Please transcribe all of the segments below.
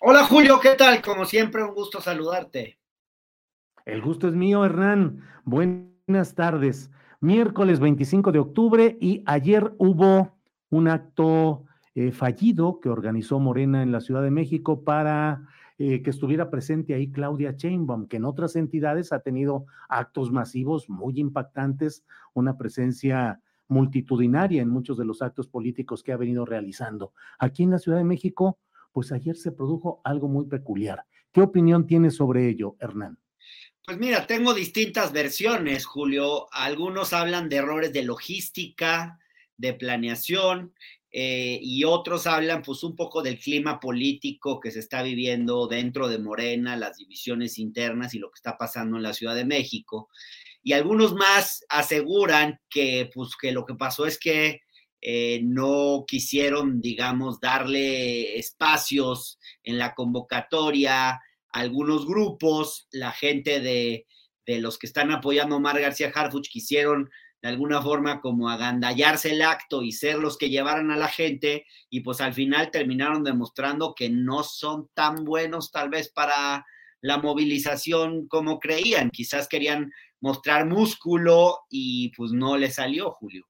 Hola Julio, ¿qué tal? Como siempre, un gusto saludarte. El gusto es mío, Hernán. Buenas tardes. Miércoles 25 de octubre y ayer hubo un acto eh, fallido que organizó Morena en la Ciudad de México para eh, que estuviera presente ahí Claudia Sheinbaum, que en otras entidades ha tenido actos masivos muy impactantes, una presencia multitudinaria en muchos de los actos políticos que ha venido realizando. Aquí en la Ciudad de México, pues ayer se produjo algo muy peculiar. ¿Qué opinión tienes sobre ello, Hernán? Pues mira, tengo distintas versiones, Julio. Algunos hablan de errores de logística, de planeación, eh, y otros hablan pues un poco del clima político que se está viviendo dentro de Morena, las divisiones internas y lo que está pasando en la Ciudad de México. Y algunos más aseguran que pues que lo que pasó es que eh, no quisieron, digamos, darle espacios en la convocatoria a algunos grupos, la gente de, de los que están apoyando a Omar García Harfuch quisieron de alguna forma como agandallarse el acto y ser los que llevaran a la gente y pues al final terminaron demostrando que no son tan buenos tal vez para la movilización como creían, quizás querían mostrar músculo y pues no le salió, Julio.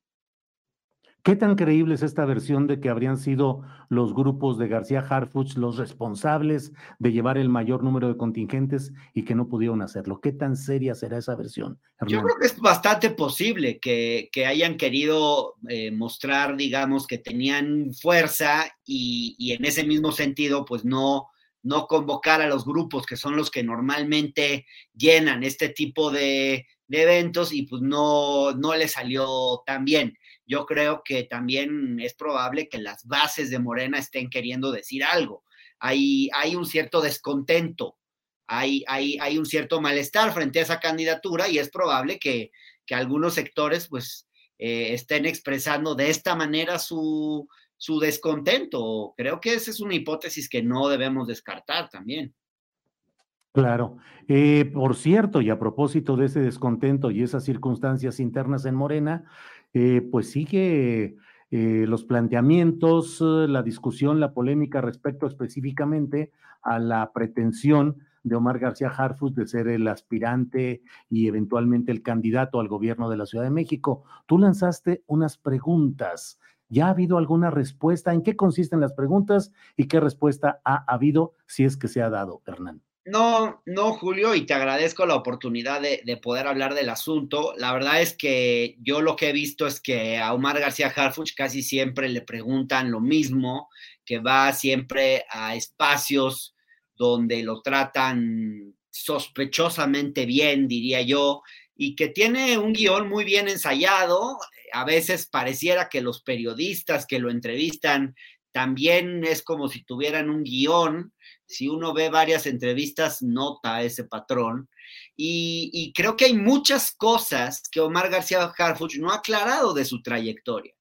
¿Qué tan creíble es esta versión de que habrían sido los grupos de García Harfuch los responsables de llevar el mayor número de contingentes y que no pudieron hacerlo? ¿Qué tan seria será esa versión? Hernán? Yo creo que es bastante posible que, que hayan querido eh, mostrar, digamos, que tenían fuerza y, y, en ese mismo sentido, pues no, no convocar a los grupos que son los que normalmente llenan este tipo de, de eventos y pues no, no le salió tan bien yo creo que también es probable que las bases de Morena estén queriendo decir algo. Hay, hay un cierto descontento, hay, hay, hay, un cierto malestar frente a esa candidatura y es probable que, que algunos sectores pues eh, estén expresando de esta manera su, su descontento. Creo que esa es una hipótesis que no debemos descartar también. Claro. Eh, por cierto, y a propósito de ese descontento y esas circunstancias internas en Morena, eh, pues sigue eh, los planteamientos, la discusión, la polémica respecto específicamente a la pretensión de Omar García Harfus de ser el aspirante y eventualmente el candidato al gobierno de la Ciudad de México. Tú lanzaste unas preguntas. ¿Ya ha habido alguna respuesta? ¿En qué consisten las preguntas y qué respuesta ha habido si es que se ha dado, Hernán? No, no, Julio, y te agradezco la oportunidad de, de, poder hablar del asunto. La verdad es que yo lo que he visto es que a Omar García Harfuch casi siempre le preguntan lo mismo, que va siempre a espacios donde lo tratan sospechosamente bien, diría yo, y que tiene un guion muy bien ensayado. A veces pareciera que los periodistas que lo entrevistan también es como si tuvieran un guion. Si uno ve varias entrevistas, nota ese patrón. Y, creo que hay muchas cosas que Omar García Harfuch no ha aclarado de su trayectoria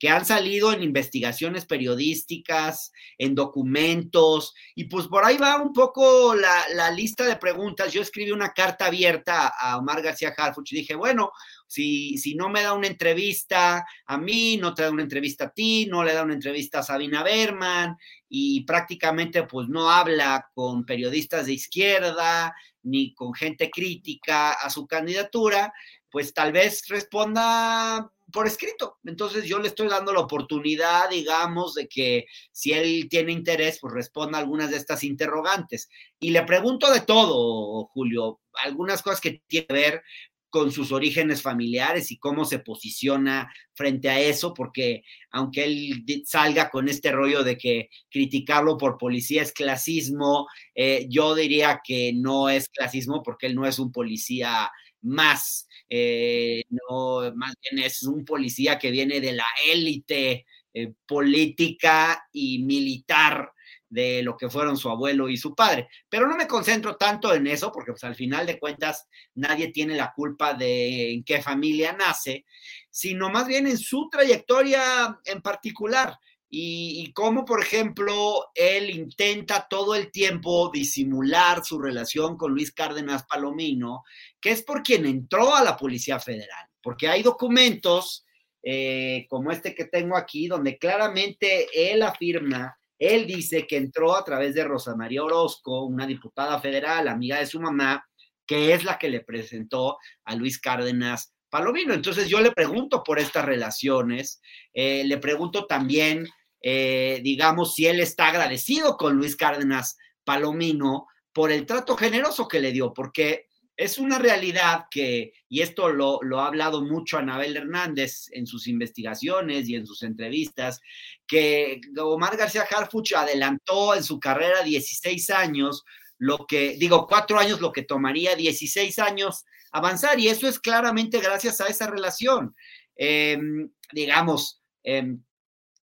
que han salido en investigaciones periodísticas, en documentos, y pues por ahí va un poco la, lista de preguntas. Yo escribí una carta abierta a Omar García Harfuch y dije, bueno, si, no me da una entrevista a mí, no te da una entrevista a ti, no le da una entrevista a Sabina Berman, y prácticamente pues no habla con periodistas de izquierda ni con gente crítica a su candidatura, pues tal vez responda por escrito. Entonces yo le estoy dando la oportunidad, digamos, de que si él tiene interés, pues responda a algunas de estas interrogantes. Y le pregunto de todo, Julio, algunas cosas que tienen que ver con sus orígenes familiares y cómo se posiciona frente a eso, porque aunque él salga con este rollo de que criticarlo por policía es clasismo, eh, yo diría que no es clasismo porque él no es un policía más eh, no, más bien es un policía que viene de la élite eh, política y militar de lo que fueron su abuelo y su padre. Pero no me concentro tanto en eso, porque pues, al final de cuentas nadie tiene la culpa de en qué familia nace, sino más bien en su trayectoria en particular y, cómo, por ejemplo, él intenta todo el tiempo disimular su relación con Luis Cárdenas Palomino, que es por quien entró a la Policía Federal, porque hay documentos eh, como este que tengo aquí, donde claramente él afirma, él dice que entró a través de Rosa María Orozco, una diputada federal, amiga de su mamá, que es la que le presentó a Luis Cárdenas Palomino. Entonces yo le pregunto por estas relaciones, eh, le pregunto también eh, digamos, si él está agradecido con Luis Cárdenas Palomino por el trato generoso que le dio, porque es una realidad que, y esto lo, lo, ha hablado mucho Anabel Hernández en sus investigaciones y en sus entrevistas, que Omar García Harfuch adelantó en su carrera 16 años, lo que, digo, cuatro años, lo que tomaría 16 años avanzar, y eso es claramente gracias a esa relación. Em, digamos, eh,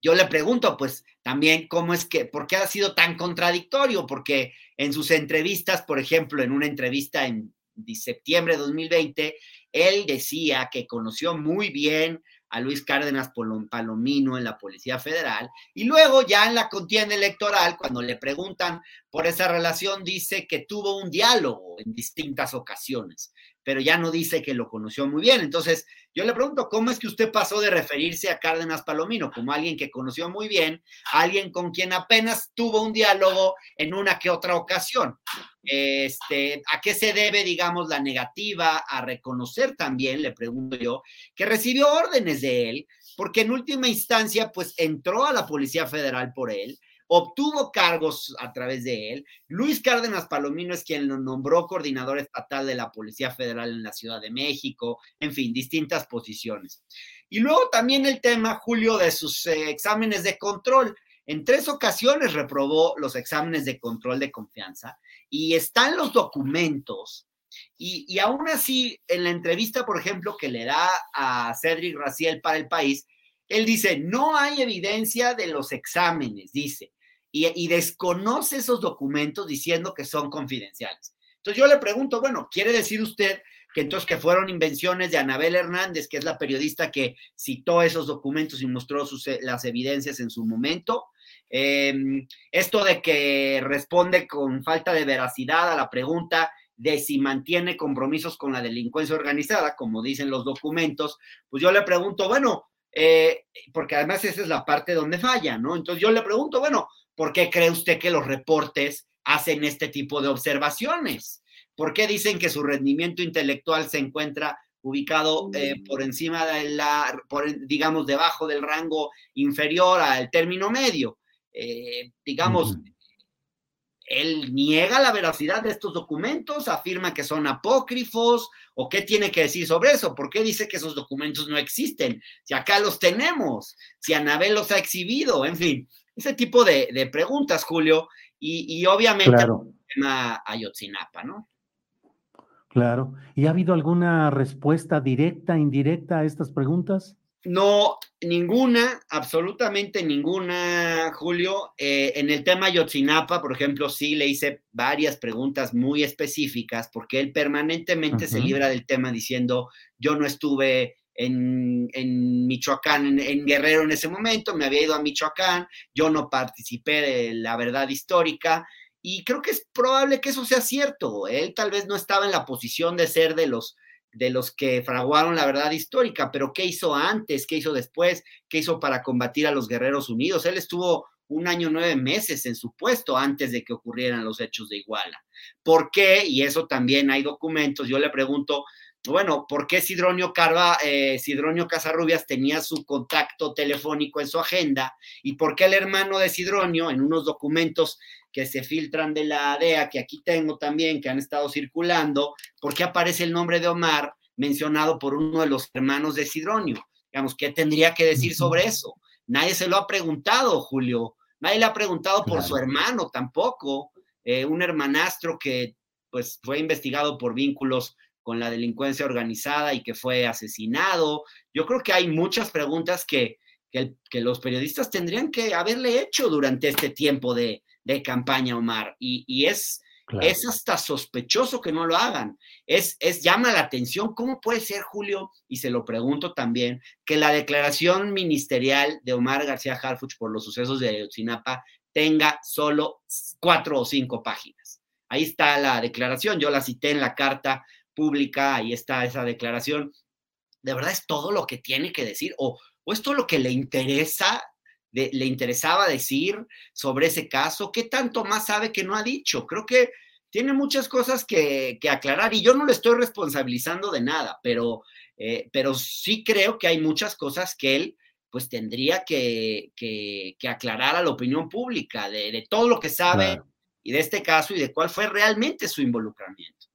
yo le pregunto, pues también, ¿cómo es que, por qué ha sido tan contradictorio? Porque en sus entrevistas, por ejemplo, en una entrevista en septiembre de 2020, él decía que conoció muy bien a Luis Cárdenas Palomino en la Policía Federal y luego ya en la contienda electoral, cuando le preguntan por esa relación, dice que tuvo un diálogo en distintas ocasiones pero ya no dice que lo conoció muy bien. Entonces, yo le pregunto, ¿cómo es que usted pasó de referirse a Cárdenas Palomino como alguien que conoció muy bien, alguien con quien apenas tuvo un diálogo en una que otra ocasión? Este, ¿A qué se debe, digamos, la negativa a reconocer también, le pregunto yo, que recibió órdenes de él, porque en última instancia, pues entró a la Policía Federal por él, obtuvo cargos a través de él. Luis Cárdenas Palomino es quien lo nombró coordinador estatal de la Policía Federal en la Ciudad de México, en fin, distintas posiciones. Y luego también el tema, Julio, de sus eh, exámenes de control. En tres ocasiones reprobó los exámenes de control de confianza y están los documentos. Y, y aún así, en la entrevista, por ejemplo, que le da a Cedric Raciel para el país, él dice, no hay evidencia de los exámenes, dice y, desconoce esos documentos diciendo que son confidenciales. Entonces yo le pregunto, bueno, ¿quiere decir usted que entonces que fueron invenciones de Anabel Hernández, que es la periodista que citó esos documentos y mostró eh, las evidencias en su momento? Em, esto de que responde con falta de veracidad a la pregunta de si mantiene compromisos con la delincuencia organizada, como dicen los documentos, pues yo le pregunto, bueno, eh, porque además esa es la parte donde falla, ¿no? Entonces yo le pregunto, bueno, ¿por qué cree usted que los reportes hacen este tipo de observaciones? ¿Por qué dicen que su rendimiento intelectual se encuentra ubicado eh, por encima de la, digamos, debajo del rango inferior al término medio? Eh, digamos, él niega la veracidad de estos documentos, afirma que son apócrifos, o qué tiene que decir sobre eso, por qué dice que esos documentos no existen, si acá los tenemos, si Anabel los ha exhibido, en fin, ese tipo de, preguntas, Julio, y, obviamente claro. el tema Ayotzinapa, ¿no? Claro. ¿Y ha habido alguna respuesta directa, indirecta a estas preguntas? No, ninguna, absolutamente ninguna, Julio. Eh, en el tema Yotzinapa, por ejemplo, sí le hice varias preguntas muy específicas porque él permanentemente se libra del tema diciendo, yo no estuve en, Michoacán, en, Guerrero en ese momento, me había ido a Michoacán, yo no participé de la verdad histórica. Y creo que es probable que eso sea cierto. Él tal vez no estaba en la posición de ser de los de los que fraguaron la verdad histórica, pero ¿qué hizo antes? ¿Qué hizo después? ¿Qué hizo para combatir a los Guerreros Unidos? Él estuvo un año nueve meses en su puesto antes de que ocurrieran los hechos de Iguala. ¿Por qué? Y eso también hay documentos. Yo le pregunto, bueno, ¿por qué Sidronio Carva, eh, Sidronio Casarrubias tenía su contacto telefónico en su agenda? ¿Y por qué el hermano de Sidronio, en unos documentos que se filtran de la DEA, que aquí tengo también, que han estado circulando, ¿por qué aparece el nombre de Omar mencionado por uno de los hermanos de Sidronio? Digamos, ¿qué tendría que decir sobre eso? Nadie se lo ha preguntado, Julio. Nadie le ha preguntado por su hermano tampoco, eh, un hermanastro que pues fue investigado por vínculos con la delincuencia organizada y que fue asesinado. Yo creo que hay muchas preguntas que, que, los periodistas tendrían que haberle hecho durante este tiempo de, de campaña, Omar. Y, es, es hasta sospechoso que no lo hagan. Es, es, llama la atención, ¿cómo puede ser, Julio? Y se lo pregunto también, que la declaración ministerial de Omar García Harfuch por los sucesos de Ayotzinapa tenga solo cuatro o cinco páginas. Ahí está la declaración, yo la cité en la carta pública, ahí está esa declaración. ¿De verdad es todo lo que tiene que decir? ¿O, o es todo lo que le interesa, le interesaba decir sobre ese caso? ¿Qué tanto más sabe que no ha dicho? Creo que tiene muchas cosas que, aclarar y yo no le estoy responsabilizando de nada, pero, eh, pero sí creo que hay muchas cosas que él pues tendría que, aclarar a la opinión pública de, todo lo que sabe y de este caso y de cuál fue realmente su involucramiento.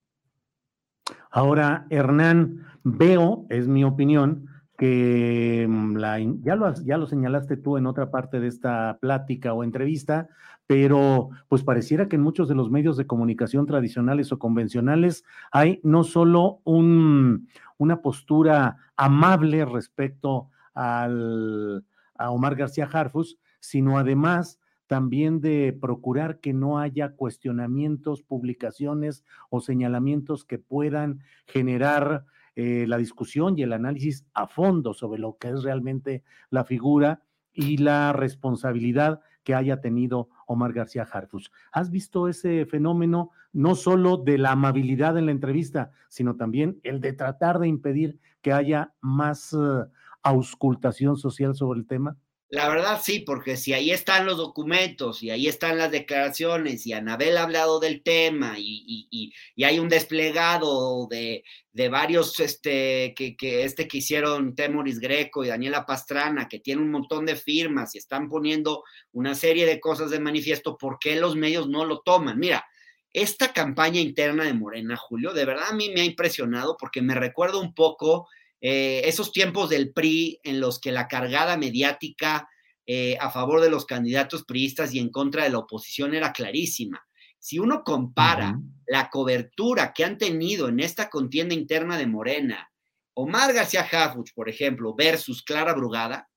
Ahora, Hernán, veo, es mi opinión, que mm, la, ya, lo, ya lo señalaste tú en otra parte de esta plática o entrevista, pero pues pareciera que en muchos de los medios de comunicación tradicionales o convencionales hay no solo un, una postura amable respecto al, a Omar García Harfus, sino además también de procurar que no haya cuestionamientos, publicaciones o señalamientos que puedan generar eh, la discusión y el análisis a fondo sobre lo que es realmente la figura y la responsabilidad que haya tenido Omar García Harfus. ¿Has visto ese fenómeno no solo de la amabilidad en la entrevista, sino también el de tratar de impedir que haya más eh, auscultación social sobre el tema? La verdad sí, porque si ahí están los documentos y ahí están las declaraciones y Anabel ha hablado del tema y, hay un desplegado de, varios, este que, que, este que hicieron Temoris Greco y Daniela Pastrana, que tiene un montón de firmas y están poniendo una serie de cosas de manifiesto, ¿por qué los medios no lo toman? Mira, esta campaña interna de Morena, Julio, de verdad a mí me ha impresionado porque me recuerda un poco eh, esos tiempos del PRI en los que la cargada mediática eh, a favor de los candidatos priistas y en contra de la oposición era clarísima. Si uno compara la cobertura que han tenido en esta contienda interna de Morena, Omar García Harfuch, por ejemplo, versus Clara Brugada,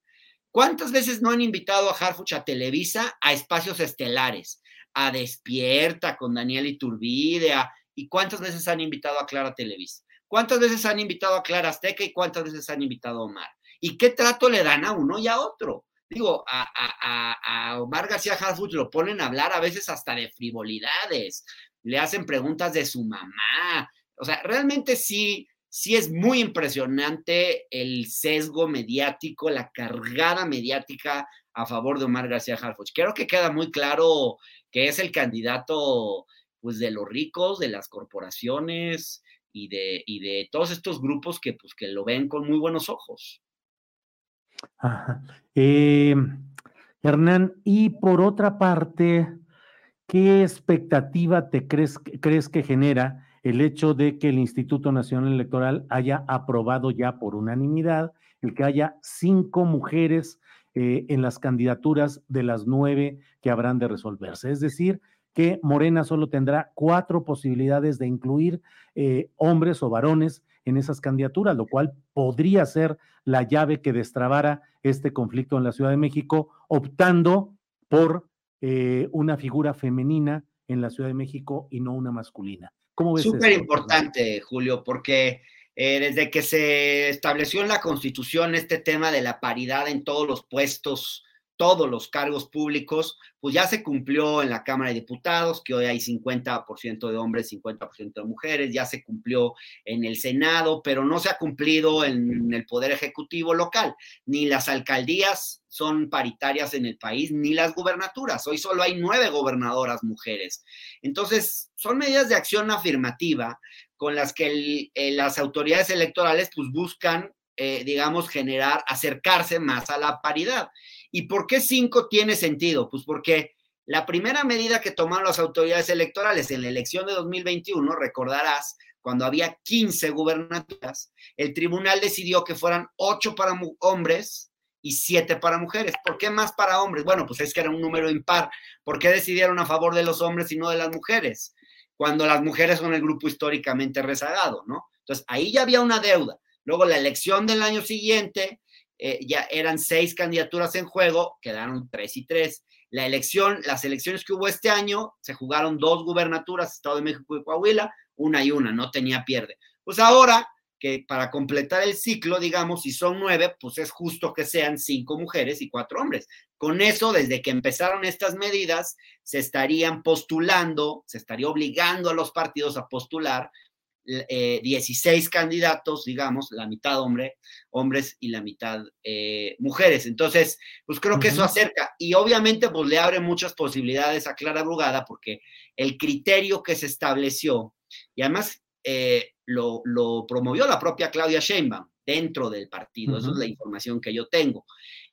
¿cuántas veces no han invitado a Harfuch a Televisa a espacios estelares? A Despierta con Daniel Iturbide, ¿y cuántas veces han invitado a Clara Televisa? ¿Cuántas veces han invitado a Clara Azteca y cuántas veces han invitado a Omar? ¿Y qué trato le dan a uno y a otro? Digo, a, Omar García Harfuch lo ponen a hablar a veces hasta de frivolidades, le hacen preguntas de su mamá. O sea, realmente sí, sí es muy impresionante el sesgo mediático, la cargada mediática a favor de Omar García Harfuch. Creo que queda muy claro que es el candidato pues de los ricos, de las corporaciones y de, y de todos estos grupos que pues que lo ven con muy buenos ojos. Eh, Hernán, y por otra parte, ¿qué expectativa te crees, crees que genera el hecho de que el Instituto Nacional Electoral haya aprobado ya por unanimidad el que haya cinco mujeres eh, en las candidaturas de las nueve que habrán de resolverse? Es decir, que Morena solo tendrá cuatro posibilidades de incluir eh, hombres o varones en esas candidaturas, lo cual podría ser la llave que destrabara este conflicto en la Ciudad de México, optando por eh, una figura femenina en la Ciudad de México y no una masculina. ¿Cómo ves Súper importante, Julio, porque eh, desde que se estableció en la Constitución este tema de la paridad en todos los puestos todos los cargos públicos, pues ya se cumplió en la Cámara de Diputados, que hoy hay 50% de hombres, 50% de mujeres, ya se cumplió en el Senado, pero no se ha cumplido en el Poder Ejecutivo local. Ni las alcaldías son paritarias en el país, ni las gubernaturas. Hoy solo hay nueve gobernadoras mujeres. Entonces, son medidas de acción afirmativa con las que las autoridades electorales pues buscan, eh, digamos, generar, acercarse más a la paridad. ¿Y por qué cinco tiene sentido? Pues porque la primera medida que tomaron las autoridades electorales en la elección de 2021, recordarás, cuando había 15 gubernaturas, el tribunal decidió que fueran ocho para hombres y siete para mujeres. ¿Por qué más para hombres? Bueno, pues es que era un número impar. ¿Por qué decidieron a favor de los hombres y no de las mujeres? Cuando las mujeres son el grupo históricamente rezagado, ¿no? Entonces, ahí ya había una deuda. Luego, la elección del año siguiente, eh, ya eran seis candidaturas en juego, quedaron tres y tres. La elección, las elecciones que hubo este año, se jugaron dos gubernaturas, Estado de México y Coahuila, una y una, no tenía pierde. Pues ahora que para completar el ciclo, digamos, si son nueve, pues es justo que sean cinco mujeres y cuatro hombres. Con eso, desde que empezaron estas medidas, se estarían postulando, se estaría obligando a los partidos a postular 16 eh, candidatos, digamos, la mitad hombre, hombres y la mitad eh, mujeres. Entonces, pues creo que eso acerca. Y obviamente pues le abre muchas posibilidades a Clara Brugada porque el criterio que se estableció y además eh, lo, promovió la propia Claudia Sheinbaum dentro del partido, eso es la información que yo tengo,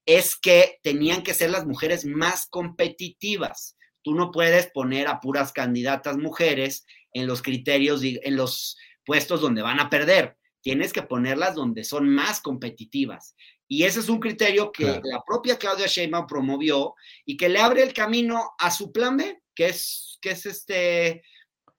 es que tenían que ser las mujeres más competitivas. Tú no puedes poner a puras candidatas mujeres en los criterios, en los puestos donde van a perder. Tienes que ponerlas donde son más competitivas. Y ese es un criterio que la propia Claudia Sheinbaum promovió y que le abre el camino a su plan B, que es, que es este,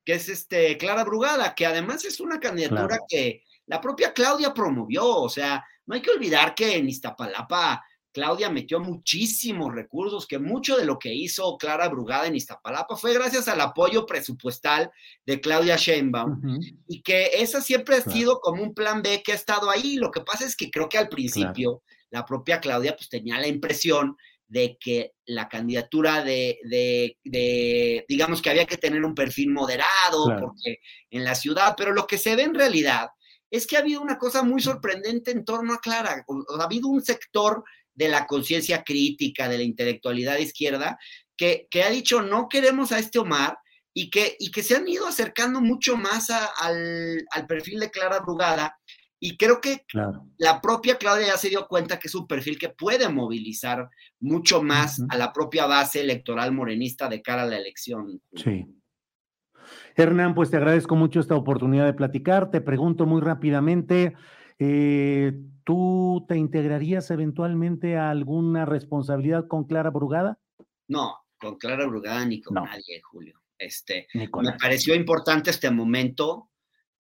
que es este Clara Brugada, que además es una candidatura que la propia Claudia promovió. O sea, no hay que olvidar que en Iztapalapa Claudia metió muchísimos recursos, que mucho de lo que hizo Clara Brugada en Iztapalapa fue gracias al apoyo presupuestal de Claudia Sheinbaum y que esa siempre ha sido como un plan B que ha estado ahí. Lo que pasa es que creo que al principio la propia Claudia pues tenía la impresión de que la candidatura de, de, digamos que había que tener un perfil moderado porque en la ciudad, pero lo que se ve en realidad es que ha habido una cosa muy sorprendente en torno a Clara. Ha habido un sector de la conciencia crítica, de la intelectualidad izquierda, que, ha dicho no queremos a este Omar y que, y que se han ido acercando mucho más al, perfil de Clara Brugada. Y creo que la propia Claudia ya se dio cuenta que es un perfil que puede movilizar mucho más a la propia base electoral morenista de cara a la elección. Sí. Hernán, pues te agradezco mucho esta oportunidad de platicar. Te pregunto muy rápidamente, eh, ¿tú te integrarías eventualmente a alguna responsabilidad con Clara Brugada? No, con Clara Brugada ni con nadie, Julio. Este, me pareció importante este momento,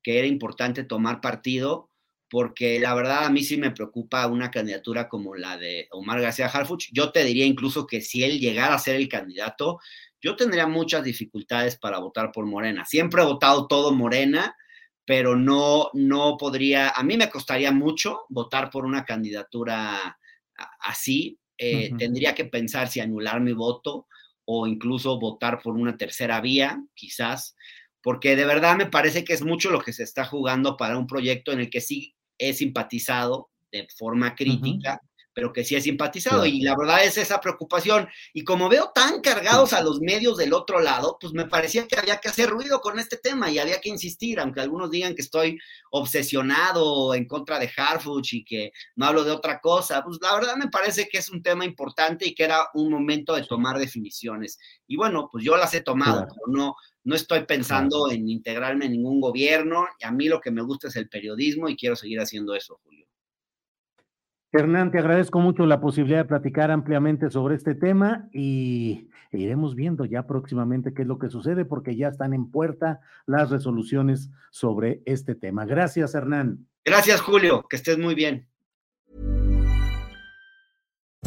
que era importante tomar partido, porque la verdad a mí sí me preocupa una candidatura como la de Omar García Harfuch. Yo te diría incluso que si él llegara a ser el candidato, yo tendría muchas dificultades para votar por Morena. Siempre he votado todo Morena, pero no, no podría, a mí me costaría mucho votar por una candidatura así. Eh, tendría que pensar si anular mi voto o incluso votar por una tercera vía, quizás, porque de verdad me parece que es mucho lo que se está jugando para un proyecto en el que sí he simpatizado de forma crítica, pero que sí he simpatizado. Y la verdad es esa preocupación. Y como veo tan cargados a los medios del otro lado, pues me parecía que había que hacer ruido con este tema y había que insistir, aunque algunos digan que estoy obsesionado en contra de Harfuch y que no hablo de otra cosa, pues la verdad me parece que es un tema importante y que era un momento de tomar definiciones. Y bueno, pues yo las he tomado, pero no, no estoy pensando en integrarme en ningún gobierno. Y a mí lo que me gusta es el periodismo y quiero seguir haciendo eso, Julio. Hernán, te agradezco mucho la posibilidad de platicar ampliamente sobre este tema y iremos viendo ya próximamente qué es lo que sucede porque ya están en puerta las resoluciones sobre este tema. Gracias, Hernán. Gracias, Julio. Que estés muy bien.